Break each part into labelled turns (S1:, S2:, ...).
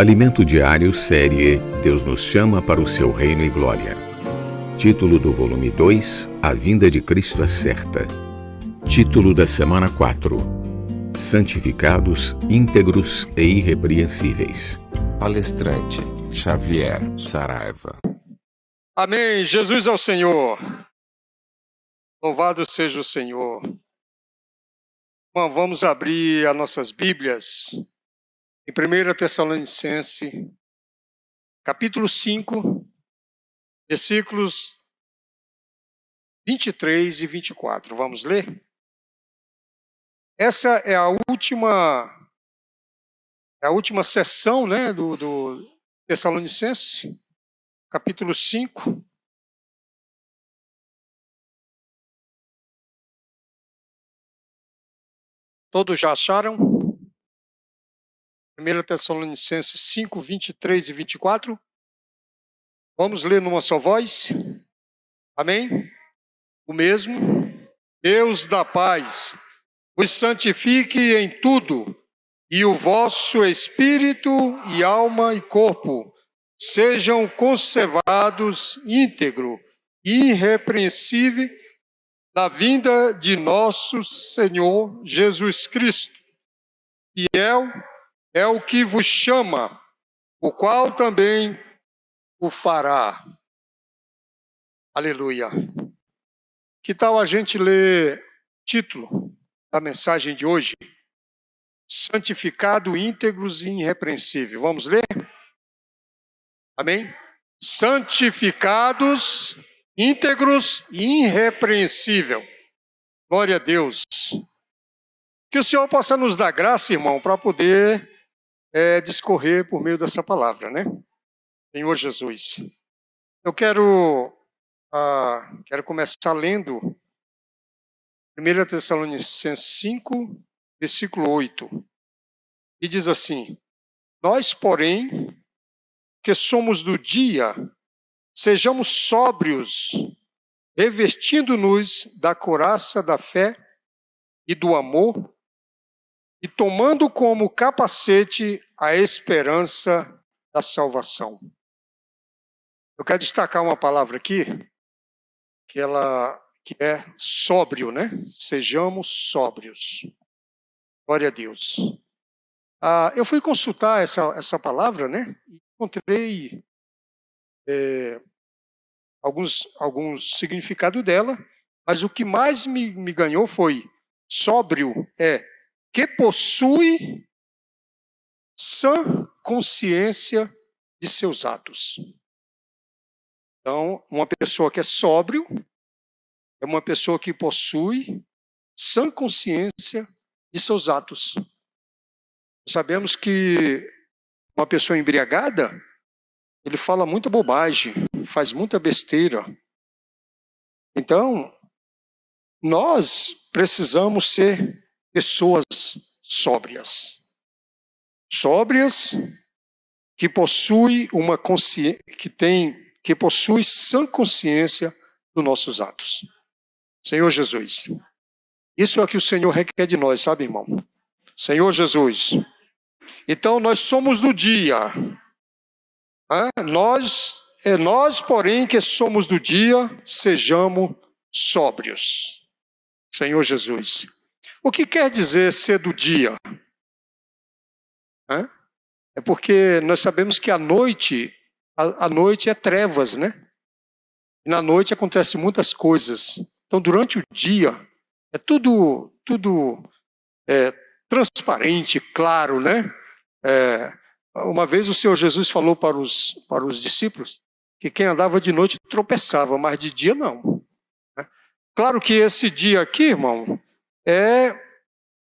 S1: Alimento Diário, série Deus nos chama para o seu reino e glória. Título do volume 2: A vinda de Cristo é certa. Título da semana 4: Santificados, íntegros e irrepreensíveis.
S2: Palestrante Xavier Saraiva.
S3: Amém. Jesus é o Senhor. Louvado seja o Senhor. Bom, vamos abrir as nossas Bíblias em 1 Tessalonicense, capítulo 5, versículos 23 e 24. Vamos ler? Essa é a última é a última sessão né, do, do Tessalonicense, capítulo 5. Todos já acharam? 1 Tessalonicenses 5, 23 e 24. Vamos ler numa só voz. Amém? O mesmo. Deus da paz os santifique em tudo, e o vosso espírito e alma e corpo sejam conservados íntegro e irrepreensível na vinda de nosso Senhor Jesus Cristo. Fiel é o que vos chama, o qual também o fará. Aleluia. Que tal a gente ler título da mensagem de hoje? Santificado, íntegros e irrepreensível. Vamos ler? Amém? Santificados, íntegros e irrepreensível. Glória a Deus. Que o Senhor possa nos dar graça, irmão, para poder é, discorrer por meio dessa palavra, né? Senhor Jesus. Eu quero, ah, quero começar lendo 1 Tessalonicenses 5, versículo 8. E diz assim: Nós, porém, que somos do dia, sejamos sóbrios, revestindo-nos da coraça da fé e do amor, e tomando como capacete a esperança da salvação. Eu quero destacar uma palavra aqui, que ela que é sóbrio, né? Sejamos sóbrios. Glória a Deus. Ah, eu fui consultar essa, essa palavra, né? E encontrei é, alguns, alguns significados dela, mas o que mais me, me ganhou foi sóbrio é que possui sã consciência de seus atos. Então, uma pessoa que é sóbrio é uma pessoa que possui sã consciência de seus atos. Sabemos que uma pessoa embriagada, ele fala muita bobagem, faz muita besteira. Então, nós precisamos ser pessoas sóbrias. Sóbrias que possui uma consciência, que tem, que possui sã consciência dos nossos atos. Senhor Jesus. Isso é o que o Senhor requer de nós, sabe, irmão? Senhor Jesus. Então nós somos do dia. Nós, é nós, porém, que somos do dia, sejamos sóbrios. Senhor Jesus. O que quer dizer ser do dia? É porque nós sabemos que a noite, a, noite é trevas, né? E na noite acontecem muitas coisas. Então, durante o dia, é tudo, tudo é, transparente, claro, né? É, uma vez o Senhor Jesus falou para os, para os discípulos que quem andava de noite tropeçava, mas de dia não. Né? Claro que esse dia aqui, irmão, é,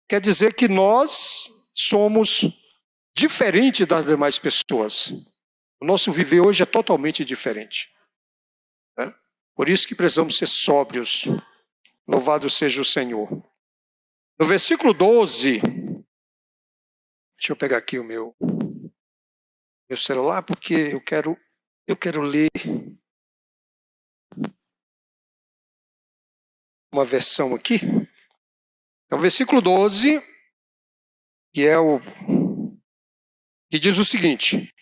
S3: quer dizer que nós somos diferentes das demais pessoas. O nosso viver hoje é totalmente diferente. Né? Por isso que precisamos ser sóbrios. Louvado seja o Senhor. No versículo 12, deixa eu pegar aqui o meu, meu celular, porque eu quero, eu quero ler uma versão aqui. Então, versículo 12, que é o que diz o seguinte: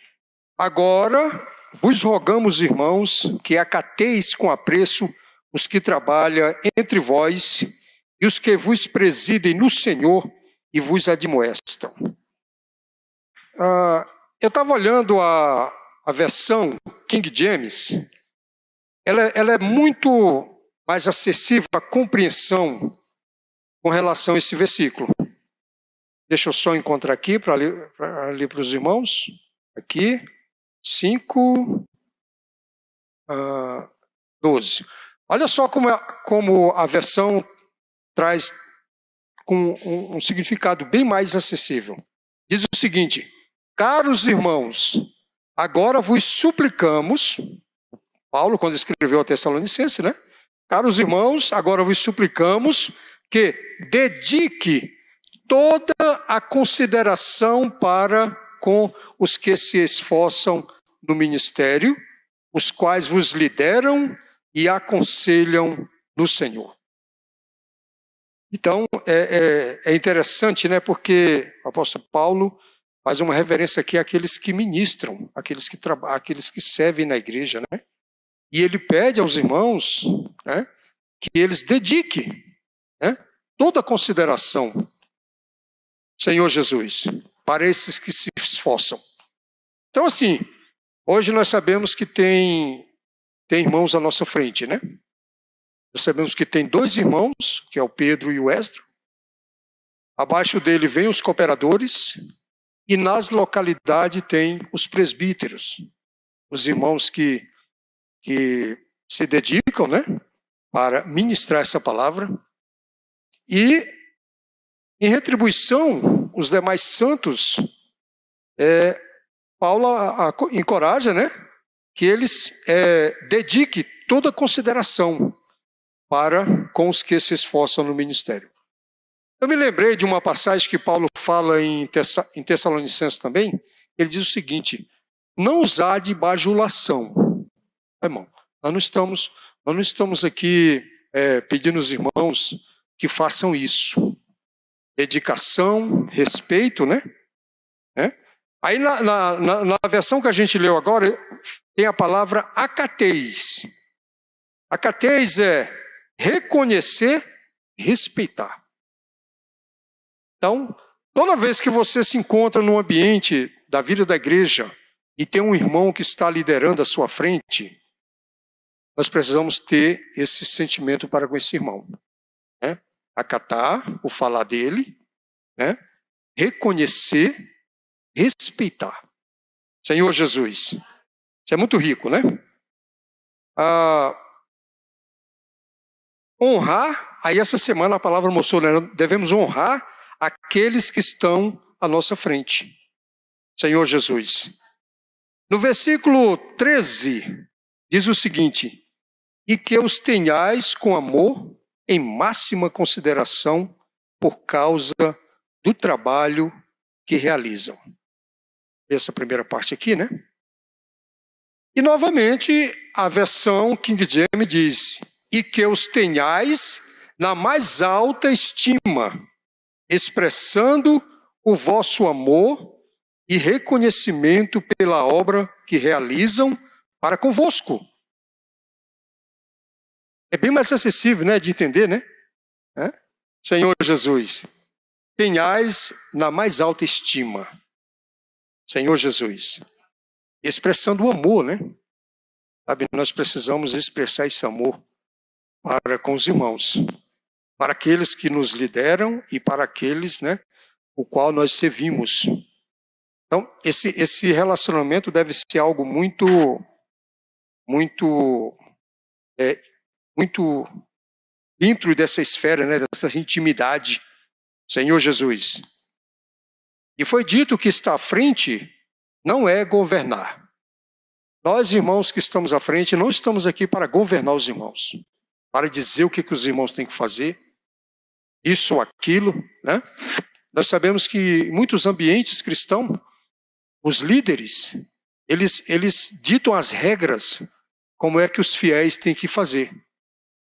S3: Agora vos rogamos, irmãos, que acateis com apreço os que trabalham entre vós e os que vos presidem no Senhor e vos admoestam. Ah, eu estava olhando a, a versão King James, ela, ela é muito mais acessível à compreensão com relação a esse versículo. Deixa eu só encontrar aqui para ler para os irmãos. Aqui, 5, uh, 12. Olha só como, é, como a versão traz com um, um significado bem mais acessível. Diz o seguinte: Caros irmãos, agora vos suplicamos, Paulo, quando escreveu a Tessalonicense, né? Caros irmãos, agora vos suplicamos que dedique toda a consideração para com os que se esforçam no ministério, os quais vos lideram e aconselham no Senhor. Então, é, é, é interessante, né, porque o apóstolo Paulo faz uma reverência aqui àqueles que ministram, àqueles que àqueles que servem na igreja, né? E ele pede aos irmãos, né, que eles dediquem, né, toda consideração, Senhor Jesus, para esses que se esforçam. Então, assim, hoje nós sabemos que tem tem irmãos à nossa frente, né? Nós sabemos que tem dois irmãos, que é o Pedro e o Esdro. Abaixo dele vem os cooperadores e nas localidades tem os presbíteros, os irmãos que, que se dedicam, né, para ministrar essa palavra. E em retribuição, os demais santos, é, Paulo a, a, encoraja, né, que eles é, dediquem toda consideração para com os que se esforçam no ministério. Eu me lembrei de uma passagem que Paulo fala em, Tessa, em Tessalonicenses também. Ele diz o seguinte: não usar de bajulação. Irmão, nós não estamos, nós não estamos aqui é, pedindo aos irmãos que façam isso. Dedicação, respeito, né? É? Aí na, na, na, na versão que a gente leu agora, tem a palavra acateis. Acateis é reconhecer, respeitar. Então, toda vez que você se encontra no ambiente da vida da igreja e tem um irmão que está liderando a sua frente, nós precisamos ter esse sentimento para com esse irmão. Acatar o falar dele, né? reconhecer, respeitar. Senhor Jesus, isso é muito rico, né? Ah, honrar, aí essa semana a palavra mostrou, né? devemos honrar aqueles que estão à nossa frente. Senhor Jesus. No versículo 13, diz o seguinte: E que os tenhais com amor em máxima consideração por causa do trabalho que realizam. Essa primeira parte aqui, né? E novamente a versão King James diz: e que os tenhais na mais alta estima, expressando o vosso amor e reconhecimento pela obra que realizam para convosco. É bem mais acessível, né, de entender, né? É? Senhor Jesus, tenhais na mais alta estima. Senhor Jesus, expressando o amor, né? Sabe, nós precisamos expressar esse amor para com os irmãos, para aqueles que nos lideram e para aqueles, né, o qual nós servimos. Então, esse, esse relacionamento deve ser algo muito, muito, é, muito dentro dessa esfera, né, dessa intimidade. Senhor Jesus. E foi dito que está à frente não é governar. Nós, irmãos que estamos à frente, não estamos aqui para governar os irmãos para dizer o que, que os irmãos têm que fazer, isso ou aquilo. Né? Nós sabemos que em muitos ambientes cristãos, os líderes, eles, eles ditam as regras, como é que os fiéis têm que fazer.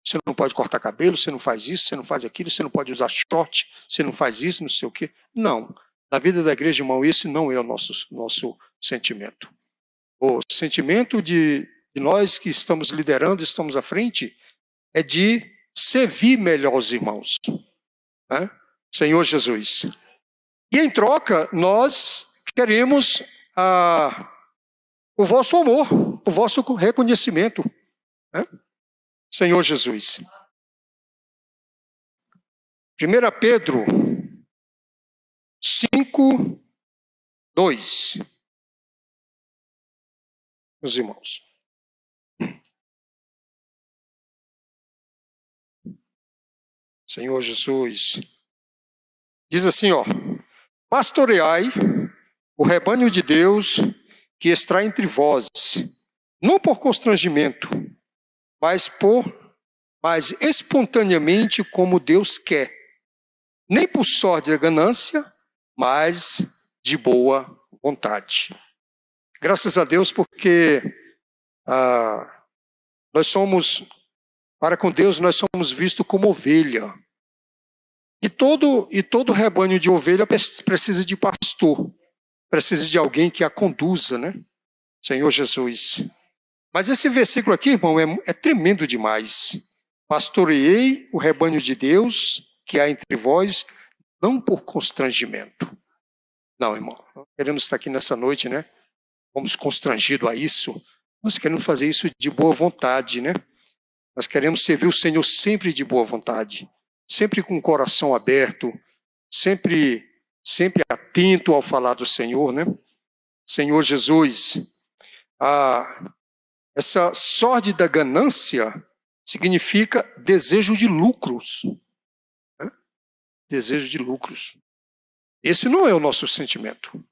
S3: Você não pode cortar cabelo, você não faz isso, você não faz aquilo, você não pode usar short, você não faz isso, não sei o quê. Não. Na vida da igreja, irmão, esse não é o nosso, nosso sentimento. O sentimento de, de nós que estamos liderando, estamos à frente, é de servir melhor os irmãos. Né? Senhor Jesus. E em troca, nós queremos ah, o vosso amor, o vosso reconhecimento. Né? Senhor Jesus. 1 Pedro 5, 2. Meus irmãos. Senhor Jesus. Diz assim, ó: Pastoreai o rebanho de Deus que está entre vós, não por constrangimento, mas por mas espontaneamente como Deus quer, nem por sorte da ganância, mas de boa vontade. Graças a Deus, porque ah, nós somos, para com Deus, nós somos vistos como ovelha. E todo, e todo rebanho de ovelha precisa de pastor, precisa de alguém que a conduza, né? Senhor Jesus. Mas esse versículo aqui, irmão, é, é tremendo demais. Pastoreei o rebanho de Deus que há entre vós, não por constrangimento. Não, irmão, queremos estar aqui nessa noite, né? Fomos constrangidos a isso. Nós queremos fazer isso de boa vontade, né? Nós queremos servir o Senhor sempre de boa vontade sempre com o coração aberto, sempre sempre atento ao falar do Senhor, né? Senhor Jesus, a, essa sórdida ganância significa desejo de lucros. Né? Desejo de lucros. Esse não é o nosso sentimento.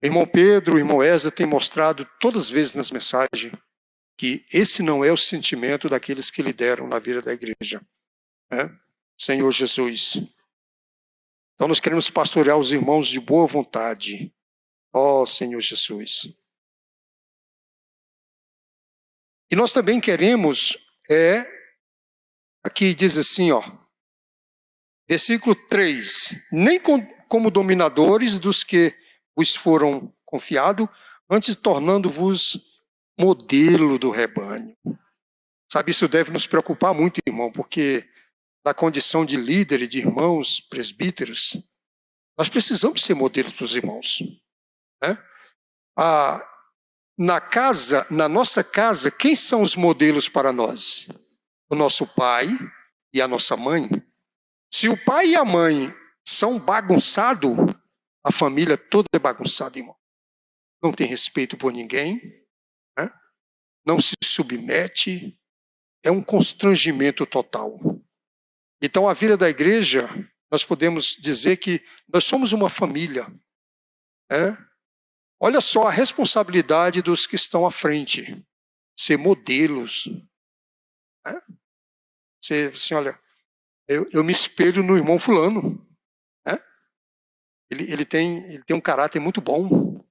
S3: Irmão Pedro, irmão Eza tem mostrado todas as vezes nas mensagens que esse não é o sentimento daqueles que lideram na vida da igreja. Né? Senhor Jesus. Então nós queremos pastorear os irmãos de boa vontade. Ó oh, Senhor Jesus. E nós também queremos, é, aqui diz assim, ó, versículo 3: Nem com, como dominadores dos que vos foram confiados, antes tornando-vos modelo do rebanho. Sabe, isso deve nos preocupar muito, irmão, porque na condição de líder e de irmãos presbíteros, nós precisamos ser modelos para os irmãos. Né? Ah, na casa, na nossa casa, quem são os modelos para nós? O nosso pai e a nossa mãe. Se o pai e a mãe são bagunçados, a família toda é bagunçada, irmão. Não tem respeito por ninguém, né? não se submete, é um constrangimento total. Então, a vida da igreja, nós podemos dizer que nós somos uma família. Né? Olha só a responsabilidade dos que estão à frente, ser modelos. Né? Você, assim, olha, eu, eu, me espelho no irmão fulano. Né? Ele, ele, tem, ele tem um caráter muito bom.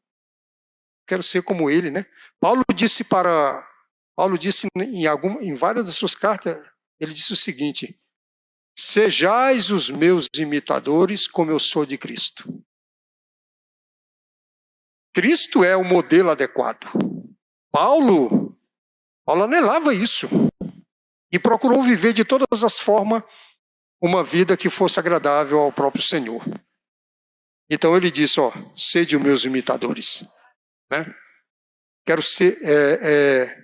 S3: Quero ser como ele, né? Paulo disse para Paulo disse em, em várias das suas cartas, ele disse o seguinte: Sejais os meus imitadores, como eu sou de Cristo. Cristo é o modelo adequado. Paulo, Paulo anelava isso e procurou viver de todas as formas uma vida que fosse agradável ao próprio Senhor. Então ele disse: ó, sede os meus imitadores, né? Quero ser é, é,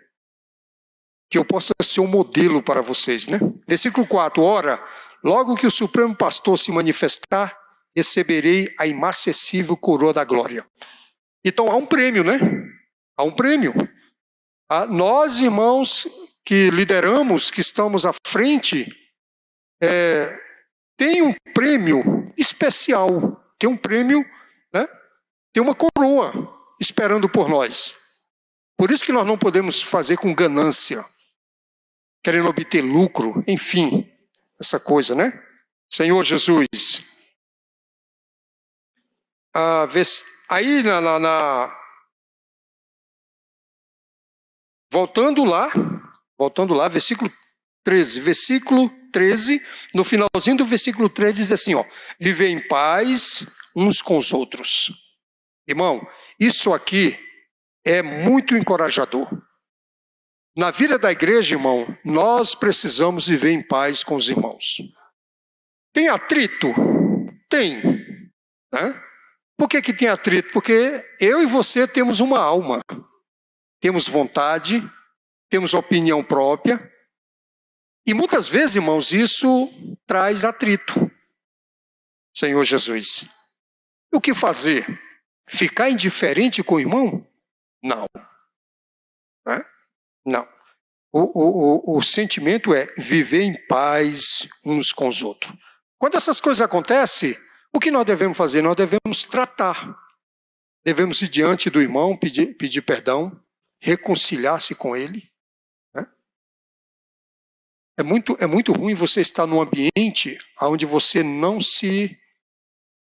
S3: que eu possa ser um modelo para vocês, né? Versículo 4: Ora, logo que o Supremo Pastor se manifestar, receberei a inacessível coroa da glória. Então há um prêmio, né? Há um prêmio. Ah, nós, irmãos, que lideramos, que estamos à frente, é, tem um prêmio especial, tem um prêmio, né? Tem uma coroa esperando por nós. Por isso que nós não podemos fazer com ganância querendo obter lucro, enfim, essa coisa, né? Senhor Jesus. Ah, aí na, na, na, Voltando lá, voltando lá, versículo 13, versículo 13, no finalzinho do versículo 13 diz assim, ó: Viver em paz uns com os outros. Irmão, isso aqui é muito encorajador. Na vida da igreja, irmão, nós precisamos viver em paz com os irmãos. Tem atrito? Tem. Né? Por que, que tem atrito? Porque eu e você temos uma alma, temos vontade, temos opinião própria, e muitas vezes, irmãos, isso traz atrito. Senhor Jesus, o que fazer? Ficar indiferente com o irmão? Não. Né? Não. O, o, o, o sentimento é viver em paz uns com os outros. Quando essas coisas acontecem, o que nós devemos fazer? Nós devemos tratar. Devemos ir diante do irmão, pedir, pedir perdão, reconciliar-se com ele. Né? É, muito, é muito ruim você estar num ambiente onde você não se.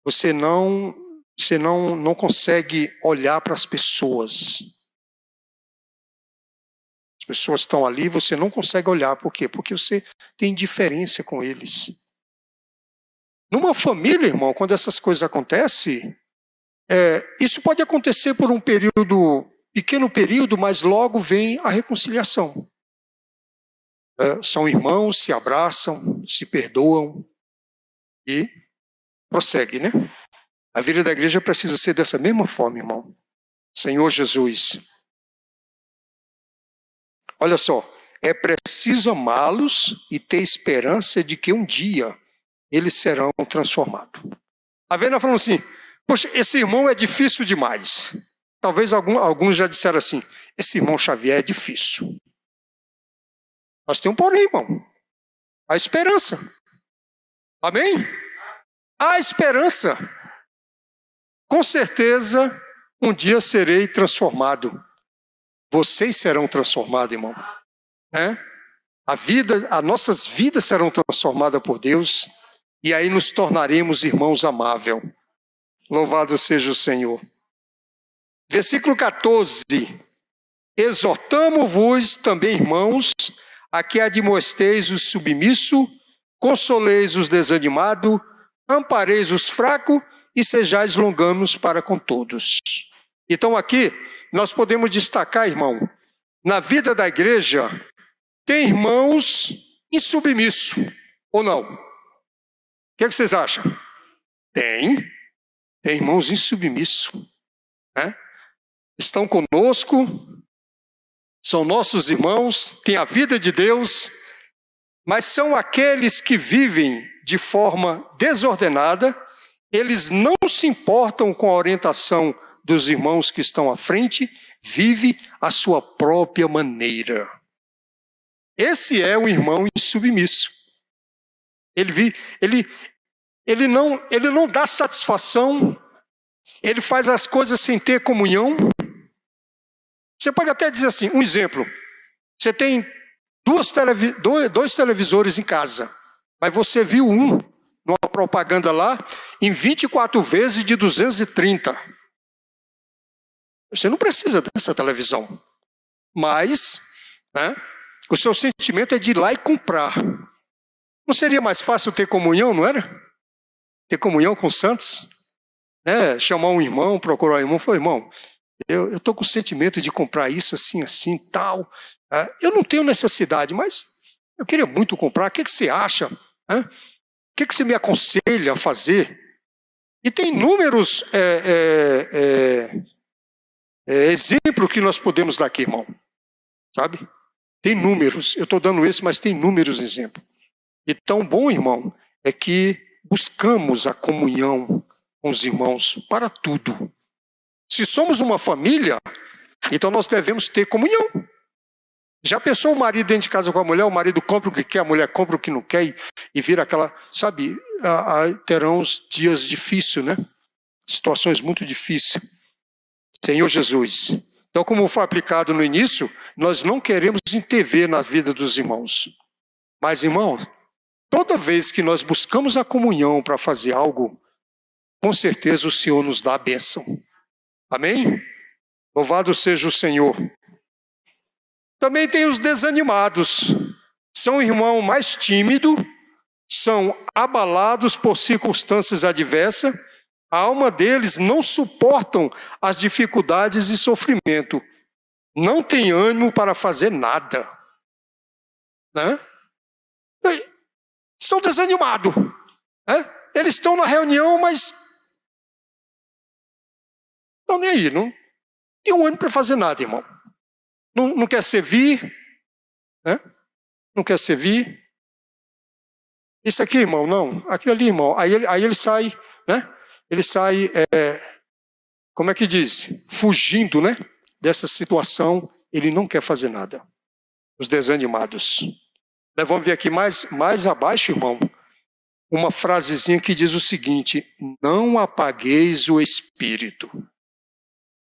S3: Você não, você não, não consegue olhar para as pessoas. As pessoas estão ali, você não consegue olhar. Por quê? Porque você tem indiferença com eles. Numa família, irmão, quando essas coisas acontecem, é, isso pode acontecer por um período, pequeno período, mas logo vem a reconciliação. É, são irmãos, se abraçam, se perdoam e prossegue, né? A vida da igreja precisa ser dessa mesma forma, irmão. Senhor Jesus, Olha só, é preciso amá-los e ter esperança de que um dia eles serão transformados. A Vena falando assim: Poxa, esse irmão é difícil demais. Talvez algum, alguns já disseram assim: esse irmão Xavier é difícil. Nós temos um porém, irmão. A esperança. Amém? A esperança. Com certeza, um dia serei transformado vocês serão transformados, irmão. É? A vida, as nossas vidas serão transformadas por Deus e aí nos tornaremos irmãos amáveis. Louvado seja o Senhor. Versículo 14. Exortamo-vos também, irmãos, a que admoesteis o submisso, consoleis os desanimados, ampareis os fracos e sejais longamos para com todos. Então aqui nós podemos destacar, irmão, na vida da igreja, tem irmãos insubmissos, ou não? O que, é que vocês acham? Tem. Tem irmãos insubmissos. Né? Estão conosco, são nossos irmãos, têm a vida de Deus, mas são aqueles que vivem de forma desordenada, eles não se importam com a orientação dos irmãos que estão à frente, vive a sua própria maneira. Esse é o irmão insubmisso. Ele, vive, ele, ele, não, ele não dá satisfação, ele faz as coisas sem ter comunhão. Você pode até dizer assim: um exemplo. Você tem duas televi dois, dois televisores em casa, mas você viu um, numa propaganda lá, em 24 vezes de 230. Você não precisa dessa televisão. Mas, né, o seu sentimento é de ir lá e comprar. Não seria mais fácil ter comunhão, não era? Ter comunhão com os santos? Né? Chamar um irmão, procurar um irmão, falar, irmão, eu estou com o sentimento de comprar isso assim, assim, tal. É, eu não tenho necessidade, mas eu queria muito comprar. O que, que você acha? O que, que você me aconselha a fazer? E tem inúmeros é, é, é é, exemplo que nós podemos dar aqui, irmão. Sabe? Tem números. Eu estou dando esse, mas tem números exemplos. E tão bom, irmão, é que buscamos a comunhão com os irmãos para tudo. Se somos uma família, então nós devemos ter comunhão. Já pensou o marido dentro de casa com a mulher? O marido compra o que quer, a mulher compra o que não quer e, vira aquela. Sabe, a, a, terão uns dias difíceis, né? Situações muito difíceis. Senhor Jesus. Então, como foi aplicado no início, nós não queremos intervir na vida dos irmãos. Mas, irmãos, toda vez que nós buscamos a comunhão para fazer algo, com certeza o Senhor nos dá a bênção. Amém? Louvado seja o Senhor. Também tem os desanimados. São irmãos mais tímidos, são abalados por circunstâncias adversas A alma deles não suportam as dificuldades e sofrimento. Não tem ânimo para fazer nada. Né? São desanimados. Né? Eles estão na reunião, mas estão nem aí. Não tem um ânimo para fazer nada, irmão. Não, não quer servir. Né? Não quer servir. Isso aqui, irmão, não. Aquilo ali, irmão. Aí ele, aí ele sai, né? Ele sai, é, como é que diz? Fugindo, né? Dessa situação. Ele não quer fazer nada. Os desanimados. Nós vamos ver aqui mais, mais abaixo, irmão, uma frasezinha que diz o seguinte: Não apagueis o espírito.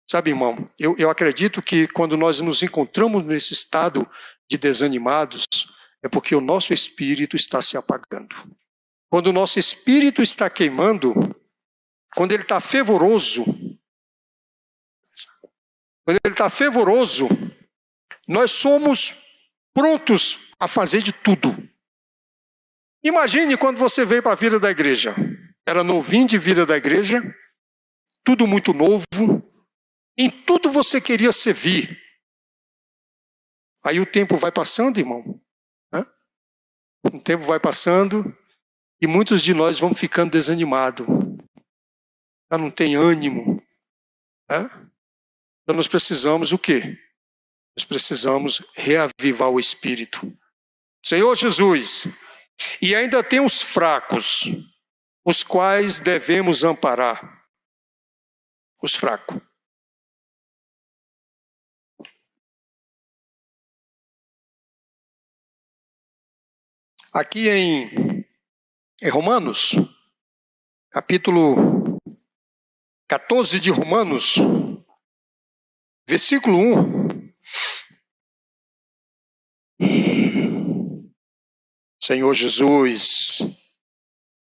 S3: Sabe, irmão, eu, eu acredito que quando nós nos encontramos nesse estado de desanimados, é porque o nosso espírito está se apagando. Quando o nosso espírito está queimando, quando ele está fervoroso, quando ele está fervoroso, nós somos prontos a fazer de tudo. Imagine quando você veio para a vida da igreja. Era novinho de vida da igreja, tudo muito novo, em tudo você queria servir. Aí o tempo vai passando, irmão. O tempo vai passando e muitos de nós vão ficando desanimados. Já não tem ânimo. Né? Então nós precisamos o quê? Nós precisamos reavivar o espírito. Senhor Jesus, e ainda tem os fracos, os quais devemos amparar. Os fracos. Aqui em, em Romanos, capítulo 14 de Romanos, versículo 1. Senhor Jesus,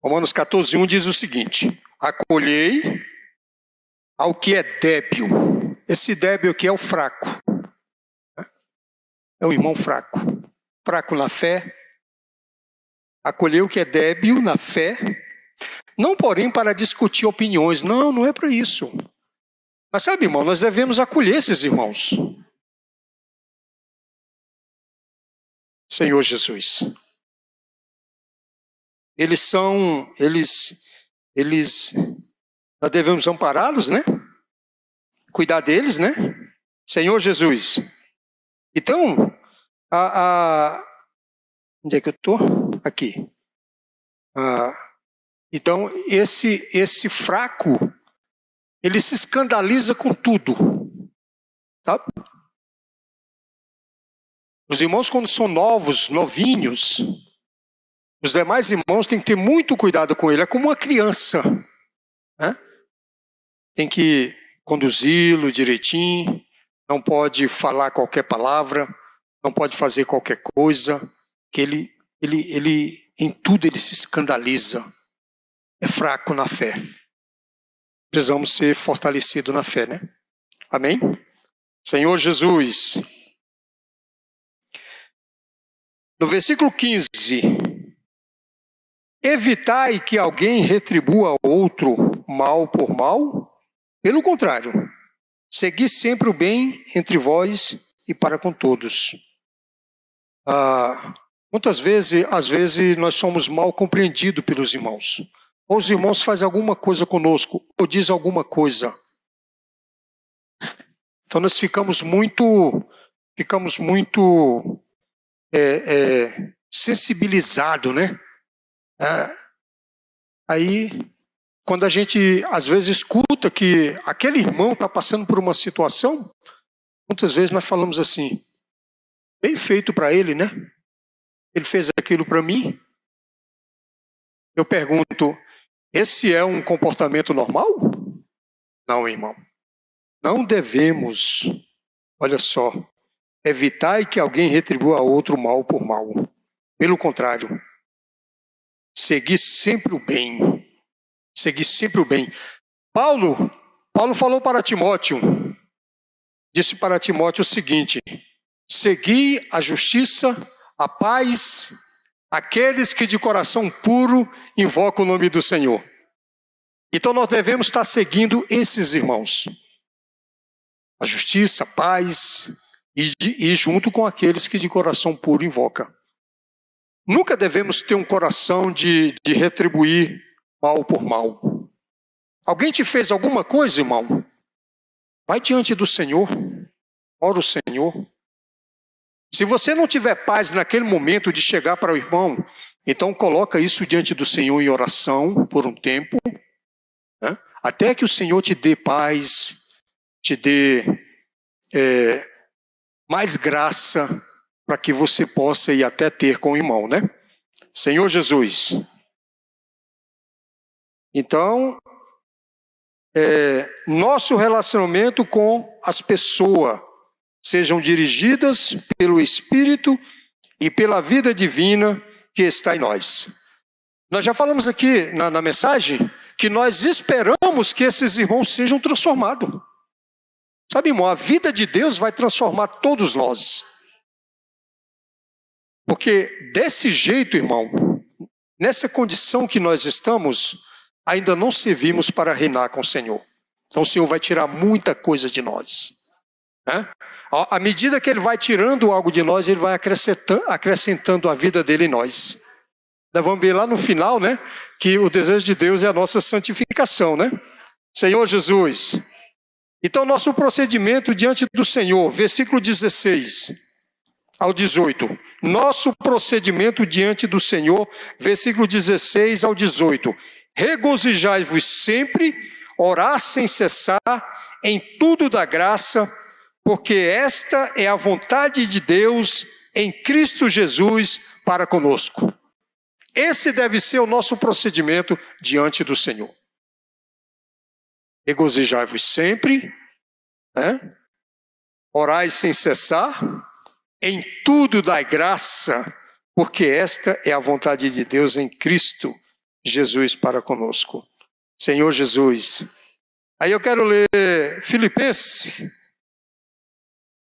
S3: Romanos 14, 1 diz o seguinte: Acolhei ao que é débil. Esse débil aqui é o fraco. É o irmão fraco. Fraco na fé, acolher o que é débil na fé, não porém para discutir opiniões, não, não é para isso. Mas sabe, irmão, nós devemos acolher esses irmãos. Senhor Jesus. Eles são, eles, eles, nós devemos ampará-los, né? Cuidar deles, né? Senhor Jesus. Então, a, a onde é que eu estou? aqui. Então, esse, esse fraco, ele se escandaliza com tudo. Tá? Os irmãos, quando são novos, novinhos, os demais irmãos têm que ter muito cuidado com ele. É como uma criança. Né? Tem que conduzi-lo direitinho, não pode falar qualquer palavra, não pode fazer qualquer coisa, que ele ele, ele em tudo ele se escandaliza. É fraco na fé. Precisamos ser fortalecidos na fé, né? Amém? Senhor Jesus. No versículo 15: Evitai que alguém retribua outro mal por mal. Pelo contrário, segui sempre o bem entre vós e para com todos. Ah, Muitas vezes, às vezes, nós somos mal compreendidos pelos irmãos. Ou os irmãos fazem alguma coisa conosco, ou dizem alguma coisa. Então nós ficamos muito, ficamos muito é, é, sensibilizados, né? É, aí, quando a gente às vezes escuta que aquele irmão está passando por uma situação, muitas vezes nós falamos assim, bem feito para ele, né? Ele fez aquilo para mim? Eu pergunto: esse é um comportamento normal? Não, irmão. Não devemos, olha só, evitar que alguém retribua a outro mal por mal. Pelo contrário, seguir sempre o bem. Seguir sempre o bem. Paulo, Paulo falou para Timóteo, disse para Timóteo o seguinte: segui a justiça, a paz aqueles que de coração puro invocam o nome do Senhor. Então nós devemos estar seguindo esses irmãos. A justiça, a paz, e, de, e junto com aqueles que de coração puro invoca. Nunca devemos ter um coração de, de retribuir mal por mal. Alguém te fez alguma coisa, irmão? Vai diante do Senhor, ora o Senhor. Se você não tiver paz naquele momento de chegar para o irmão, então coloca isso diante do Senhor em oração por um tempo, né? até que o Senhor te dê paz, te dê é, mais graça para que você possa ir até ter com o irmão, né? Senhor Jesus. Então, é, nosso relacionamento com as pessoas sejam dirigidas pelo Espírito e pela vida divina que está em nós. Nós já falamos aqui na, na mensagem que nós esperamos que esses irmãos sejam transformados. Sabe, irmão, a vida de Deus vai transformar todos nós. Porque desse jeito, irmão, nessa condição que nós estamos, ainda não servimos para reinar com o Senhor. Então o Senhor vai tirar muita coisa de nós. Né? À medida que Ele vai tirando algo de nós, Ele vai acrescentando, a vida dele em nós. Nós vamos ver lá no final, né? Que o desejo de Deus é a nossa santificação, né? Senhor Jesus. Então, nosso procedimento diante do Senhor, versículo 16 ao 18. Nosso procedimento diante do Senhor, versículo 16 ao 18. Regozijai-vos sempre, orar sem cessar, em tudo da graça, porque esta é a vontade de Deus em Cristo Jesus para conosco. Esse deve ser o nosso procedimento diante do Senhor. Regozijai-vos sempre, né? orai sem cessar, em tudo dai graça, porque esta é a vontade de Deus em Cristo Jesus para conosco. Senhor Jesus. Aí eu quero ler Filipenses,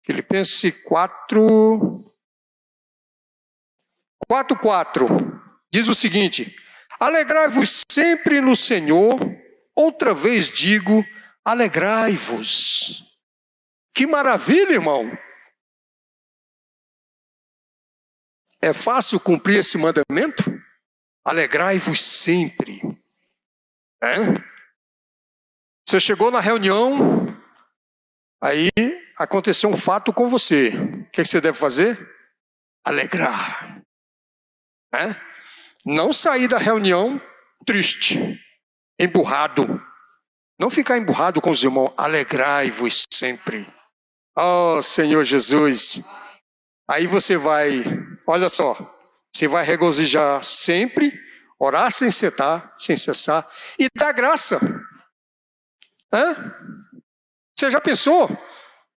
S3: Filipenses 4, 4, 4. Diz o seguinte: Alegrai-vos sempre no Senhor, outra vez digo, alegrai-vos. Que maravilha, irmão! É fácil cumprir esse mandamento? Alegrai-vos sempre. É? Você chegou na reunião, aí aconteceu um fato com você. O que você deve fazer? Alegrar. É? Não sair da reunião triste, emburrado. Não ficar emburrado com os irmãos. Alegrai-vos sempre. Oh, Senhor Jesus. Aí você vai, olha só, você vai regozijar sempre, orar sem cessar, sem cessar e dar graça. Hã? Você já pensou?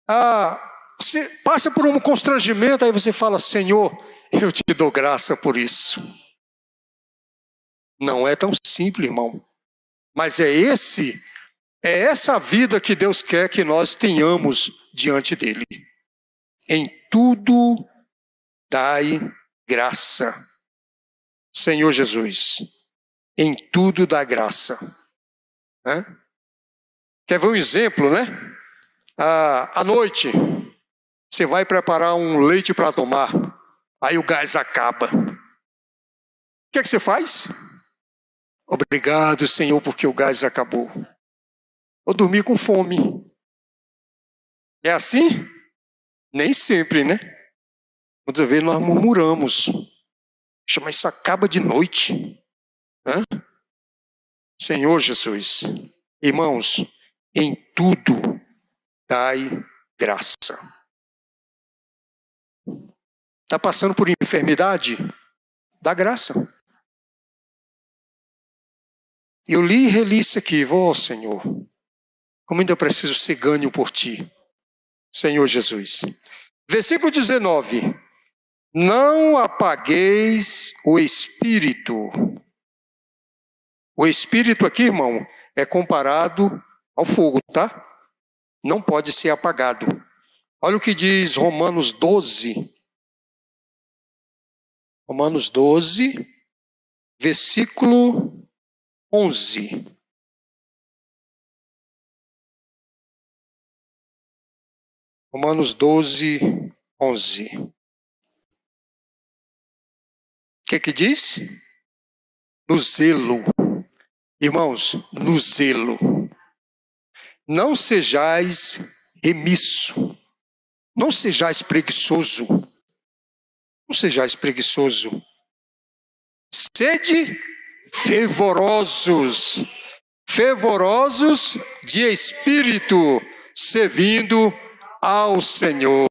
S3: Ah, você passa por um constrangimento, aí você fala: Senhor, eu te dou graça por isso. Não é tão simples, irmão. Mas é esse, é essa vida que Deus quer que nós tenhamos diante dele. Em tudo dai graça. Senhor Jesus, em tudo dá graça. Né? Quer ver um exemplo, né? Ah, à noite, você vai preparar um leite para tomar, aí o gás acaba. O que, é que você faz? Obrigado, Senhor, porque o gás acabou. Vou dormir com fome. É assim? Nem sempre, né? Muitas vezes nós murmuramos. Mas isso acaba de noite. Hã? Senhor Jesus, irmãos, em tudo dai graça. Está passando por enfermidade? Dá graça. Eu li e reli isso aqui, ó oh, Senhor, como ainda preciso ser ganho por Ti, Senhor Jesus. Versículo 19: não apagueis o espírito. O espírito aqui, irmão, é comparado ao fogo, tá? Não pode ser apagado. Olha o que diz Romanos 12. Romanos 12, versículo 11. Romanos 12, 11. Que que diz? No zelo. Irmãos, no zelo. Não sejais remisso. Não sejais preguiçoso. Não sejais preguiçoso. Sede fervorosos. Fervorosos de espírito, servindo ao Senhor.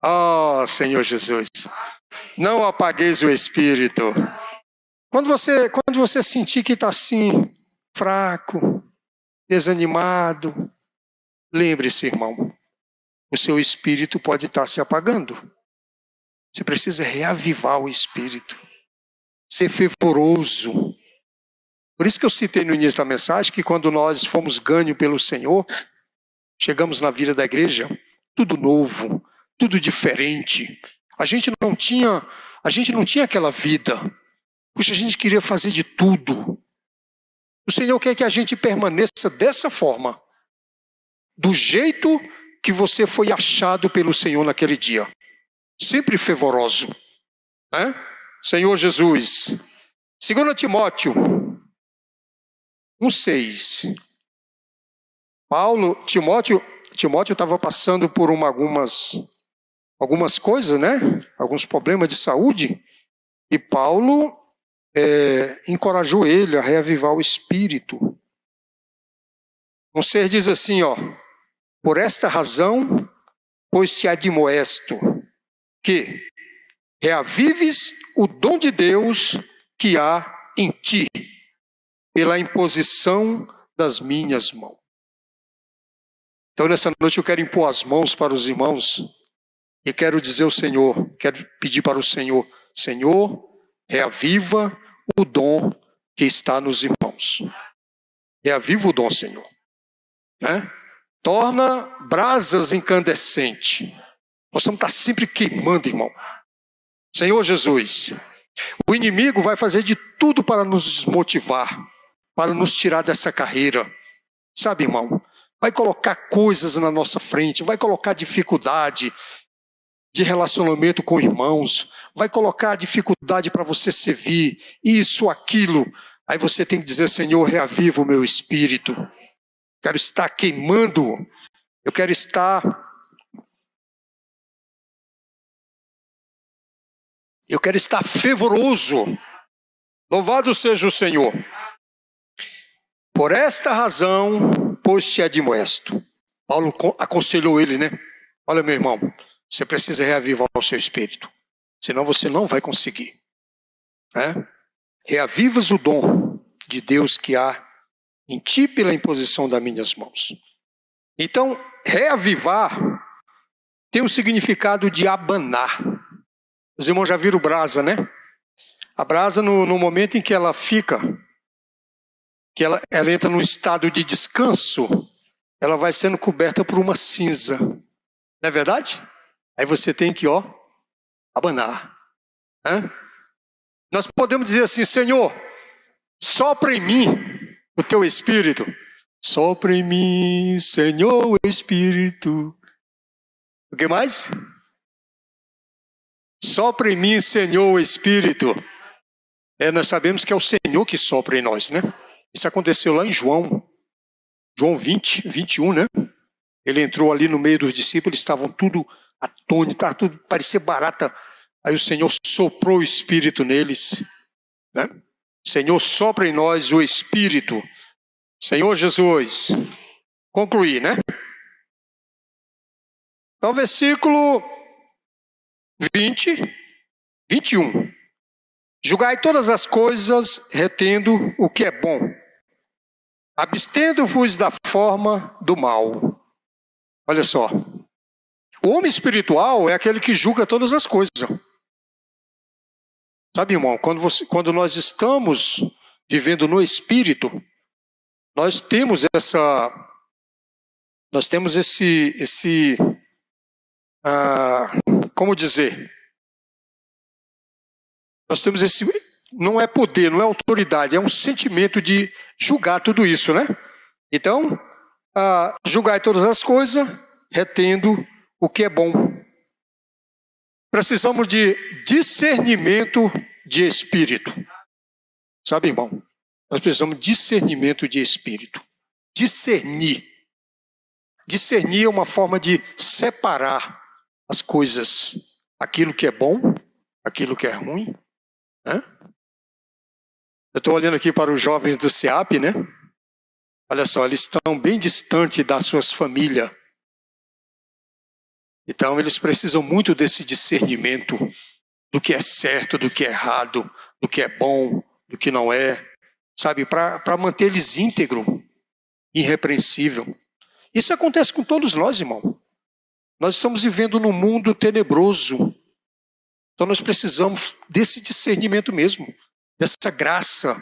S3: Oh, Senhor Jesus. Não apagueis o espírito. Quando você, quando você sentir que está assim, fraco, desanimado, lembre-se, irmão, o seu espírito pode estar tá se apagando. Você precisa reavivar o espírito, ser fervoroso. Por isso que eu citei no início da mensagem que quando nós fomos ganho pelo Senhor, chegamos na vida da igreja, tudo novo, tudo diferente. A gente não tinha, a gente não tinha aquela vida. Puxa, a gente queria fazer de tudo. O Senhor quer que a gente permaneça dessa forma, do jeito que você foi achado pelo Senhor naquele dia. Sempre fervoroso. Né? Senhor Jesus. 2 Timóteo 1,6. Paulo, Timóteo, Timóteo estava passando por uma, algumas, algumas coisas, né? Alguns problemas de saúde. E Paulo é, encorajou ele a reavivar o espírito. Um ser diz assim, ó, por esta razão, pois te admoesto, que reavives o dom de Deus que há em ti, pela imposição das minhas mãos. Então, nessa noite, eu quero impor as mãos para os irmãos e quero dizer ao Senhor, quero pedir para o Senhor, Senhor, reaviva o dom que está nos irmãos. Reaviva o dom, Senhor. Né? Torna brasas incandescentes. Nós estamos estar sempre queimando, irmão. Senhor Jesus, o inimigo vai fazer de tudo para nos desmotivar, para nos tirar dessa carreira. Sabe, irmão? Vai colocar coisas na nossa frente, vai colocar dificuldade, de relacionamento com irmãos, vai colocar dificuldade para você servir, isso, aquilo. Aí você tem que dizer: Senhor, reaviva o meu espírito. Quero estar queimando, eu quero estar. Eu quero estar fervoroso. Louvado seja o Senhor. Por esta razão, pois te admoesto. Paulo aconselhou ele, né? Olha, meu irmão, você precisa reavivar o seu espírito. Senão você não vai conseguir. Né? Reavivas o dom de Deus que há em ti pela imposição das minhas mãos. Então, reavivar tem o um significado de abanar. Os irmãos já viram brasa, né? A brasa, no, no momento em que ela fica, que ela, ela entra num estado de descanso, ela vai sendo coberta por uma cinza. Não é verdade? Aí você tem que, ó, abanar. Né? Nós podemos dizer assim, Senhor, sopra em mim o teu espírito. Sopra em mim, Senhor, o espírito. O que mais? Sopra em mim, Senhor, o espírito. É, nós sabemos que é o Senhor que sopra em nós, né? Isso aconteceu lá em João, João 20, 21, né? Ele entrou ali no meio dos discípulos, estavam tudo atônito, estava tudo, parecia barata. Aí o Senhor soprou o Espírito neles. Né? Senhor, sopra em nós o Espírito. Senhor Jesus. Concluir, né? Então, versículo 20, 21. Julgai todas as coisas, retendo o que é bom. Abstendo-vos da forma do mal. Olha só. O homem espiritual é aquele que julga todas as coisas. Sabe, irmão, quando, você, quando nós estamos vivendo no espírito, nós temos essa. Nós temos esse. esse ah, como dizer? Nós temos esse. Não é poder, não é autoridade, é um sentimento de julgar tudo isso, né? Então, ah, julgar todas as coisas, retendo o que é bom. Precisamos de discernimento de espírito. Sabe, irmão? Nós precisamos de discernimento de espírito. Discernir. Discernir é uma forma de separar as coisas, aquilo que é bom, aquilo que é ruim. Né? Eu estou olhando aqui para os jovens do SEAP, né? Olha só, eles estão bem distantes das suas famílias. Então, eles precisam muito desse discernimento do que é certo, do que é errado, do que é bom, do que não é, sabe? Para manter eles íntegro, irrepreensível. Isso acontece com todos nós, irmão. Nós estamos vivendo num mundo tenebroso. Então, nós precisamos desse discernimento mesmo, dessa graça,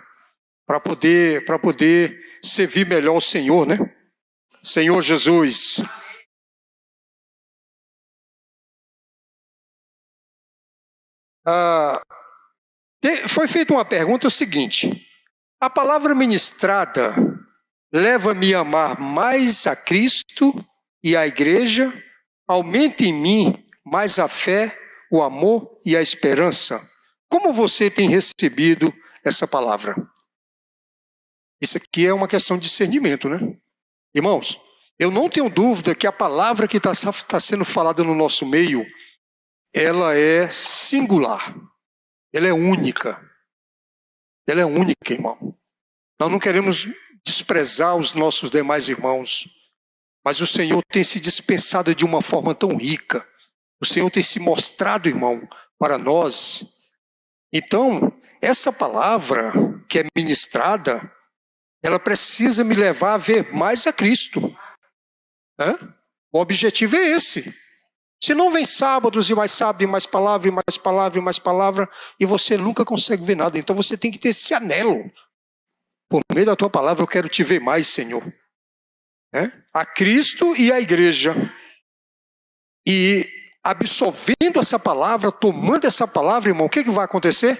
S3: para poder, poder servir melhor o Senhor, né? Senhor Jesus. Ah, foi feita uma pergunta é o seguinte: a palavra ministrada leva-me a amar mais a Cristo e a igreja, aumenta em mim mais a fé, o amor e a esperança. Como você tem recebido essa palavra? Isso aqui é uma questão de discernimento, né? Irmãos, eu não tenho dúvida que a palavra que está tá sendo falada no nosso meio ela é singular, ela é única. Ela é única, irmão. Nós não queremos desprezar os nossos demais irmãos, mas o Senhor tem se dispensado de uma forma tão rica. O Senhor tem se mostrado, irmão, para nós. Então, essa palavra que é ministrada, ela precisa me levar a ver mais a Cristo. O objetivo é esse. Se não vem sábados e mais sábado, e mais palavra, e mais palavra, e mais palavra, e você nunca consegue ver nada. Então você tem que ter esse anelo. Por meio da tua palavra, eu quero te ver mais, Senhor. É? A Cristo e a igreja. E absorvendo essa palavra, tomando essa palavra, irmão, o que, que vai acontecer?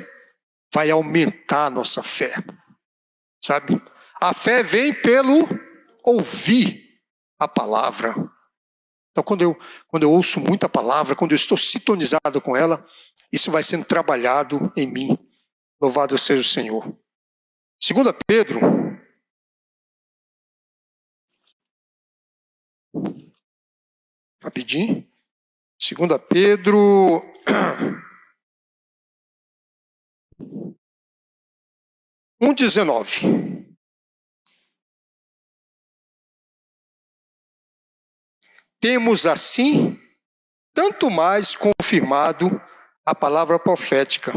S3: Vai aumentar a nossa fé. Sabe? A fé vem pelo ouvir a palavra. Então, quando eu, quando eu ouço muita palavra, quando eu estou sintonizado com ela, isso vai sendo trabalhado em mim. Louvado seja o Senhor. Segunda Pedro. Rapidinho. Segunda Pedro. Um dezenove. Temos assim tanto mais confirmado a palavra profética.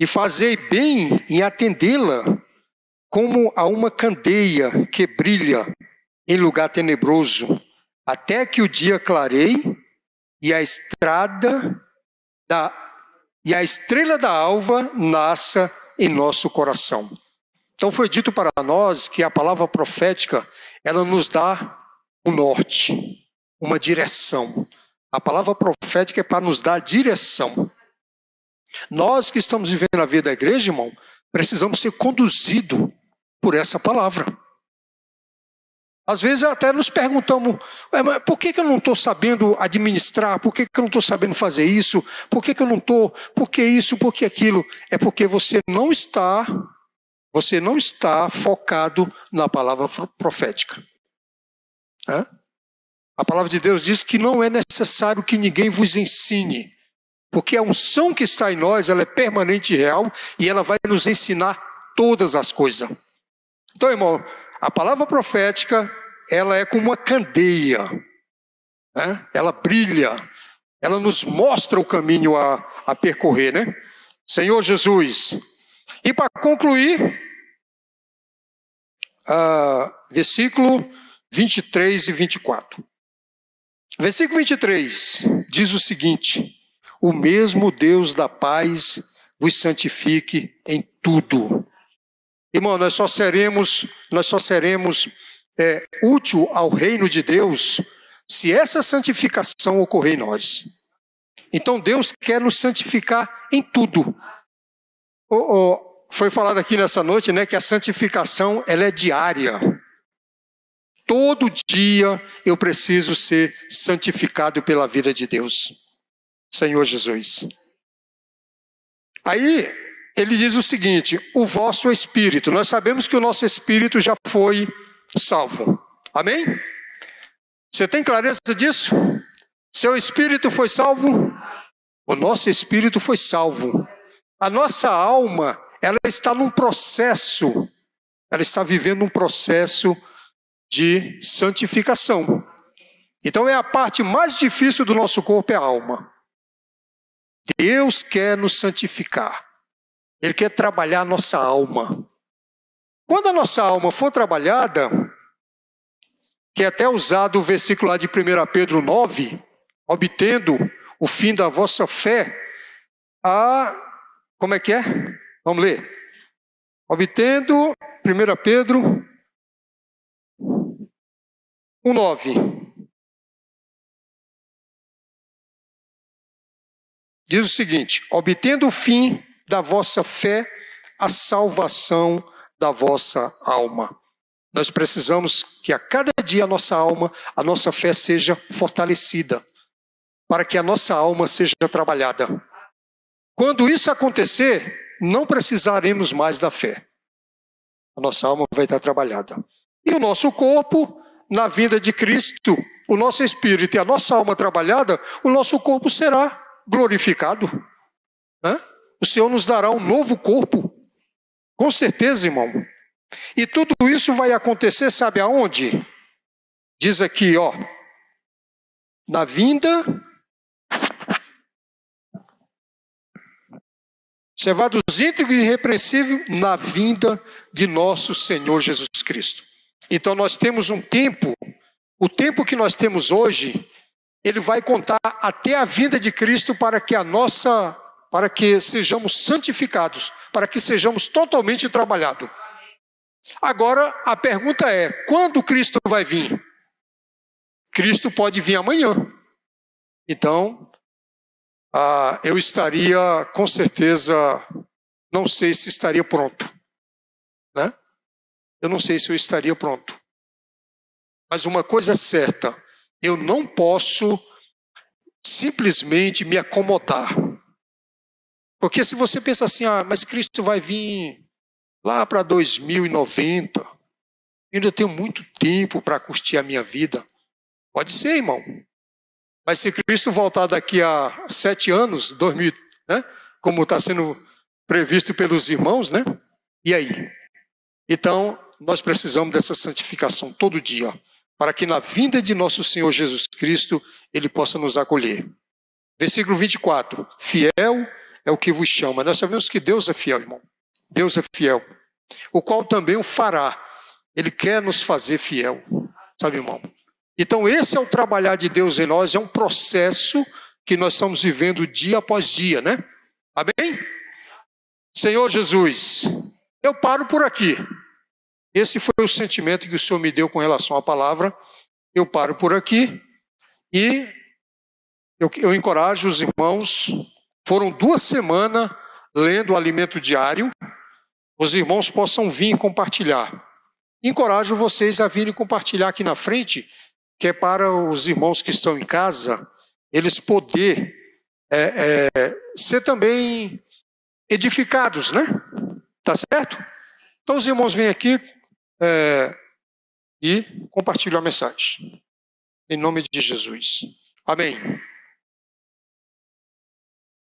S3: E fazei bem em atendê-la como a uma candeia que brilha em lugar tenebroso, até que o dia clareie e a estrada da e a estrela da alva nasça em nosso coração. Então foi dito para nós que a palavra profética, ela nos dá um norte, uma direção. A palavra profética é para nos dar direção. Nós que estamos vivendo a vida da igreja, irmão, precisamos ser conduzidos por essa palavra. Às vezes até nos perguntamos, por que, que eu não estou sabendo administrar? Por que, que eu não estou sabendo fazer isso? Por que, que eu não estou? Por que isso? Por que aquilo? É porque você não está, você não está focado na palavra profética. A palavra de Deus diz que não é necessário que ninguém vos ensine, porque a unção que está em nós, ela é permanente e real e ela vai nos ensinar todas as coisas. Então, irmão, a palavra profética, ela é como uma candeia, né? ela brilha, ela nos mostra o caminho a, a percorrer, né? Senhor Jesus. E para concluir, uh, versículo 23 e 24. Versículo 23 diz o seguinte: O mesmo Deus da paz vos santifique em tudo. Irmão, nós só seremos, nós só seremos é, útil ao reino de Deus se essa santificação ocorrer em nós. Então Deus quer nos santificar em tudo. Oh, oh, foi falado aqui nessa noite, né, que a santificação ela é diária. Todo dia eu preciso ser santificado pela vida de Deus. Senhor Jesus. Aí ele diz o seguinte: o vosso espírito. Nós sabemos que o nosso espírito já foi salvo. Amém? Você tem clareza disso? Seu espírito foi salvo? O nosso espírito foi salvo. A nossa alma, ela está num processo, ela está vivendo um processo de santificação. Então é a parte mais difícil do nosso corpo é a alma. Deus quer nos santificar. Ele quer trabalhar a nossa alma. Quando a nossa alma for trabalhada, que é até usado o versículo lá de 1 Pedro 9, obtendo o fim da vossa fé, a. Como é que é? Vamos ler. Obtendo, 1 Pedro 1,9. Diz o seguinte: obtendo o fim da vossa fé, a salvação da vossa alma. Nós precisamos que a cada dia a nossa alma, a nossa fé seja fortalecida, para que a nossa alma seja trabalhada. Quando isso acontecer, não precisaremos mais da fé. A nossa alma vai estar trabalhada. E o nosso corpo, na vinda de Cristo, o nosso espírito e a nossa alma trabalhada, o nosso corpo será glorificado. O Senhor nos dará um novo corpo. Com certeza, irmão. E tudo isso vai acontecer, sabe aonde? Diz aqui, ó. Na vinda. Servados íntegros e irrepreensíveis na vinda de nosso Senhor Jesus Cristo. Então nós temos um tempo, o tempo que nós temos hoje, ele vai contar até a vinda de Cristo para que a nossa, para que sejamos santificados, para que sejamos totalmente trabalhados. Agora a pergunta é: quando Cristo vai vir? Cristo pode vir amanhã. Então, ah, eu estaria, com certeza, não sei se estaria pronto. Eu não sei se eu estaria pronto. Mas uma coisa é certa: eu não posso simplesmente me acomodar. Porque se você pensa assim, ah, mas Cristo vai vir lá para 2090, ainda tenho muito tempo para custear a minha vida. Pode ser, irmão. Mas se Cristo voltar daqui a sete anos, 2000, né? como está sendo previsto pelos irmãos, né? E aí? Então, nós precisamos dessa santificação todo dia para que na vinda de nosso Senhor Jesus Cristo ele possa nos acolher. Versículo 24: Fiel é o que vos chama. Nós sabemos que Deus é fiel, irmão. Deus é fiel, o qual também o fará. Ele quer nos fazer fiel, sabe, irmão? Então, esse é o trabalhar de Deus em nós, é um processo que nós estamos vivendo dia após dia, né? Amém? Senhor Jesus, eu paro por aqui. Esse foi o sentimento que o Senhor me deu com relação à palavra. Eu paro por aqui e eu, eu encorajo os irmãos. Foram duas semanas lendo o alimento diário. Os irmãos possam vir compartilhar. Encorajo vocês a virem compartilhar aqui na frente, que é para os irmãos que estão em casa, eles poder é, é, ser também edificados, né? Tá certo? Então os irmãos vêm aqui, é, e compartilhe a mensagem. Em nome de Jesus. Amém.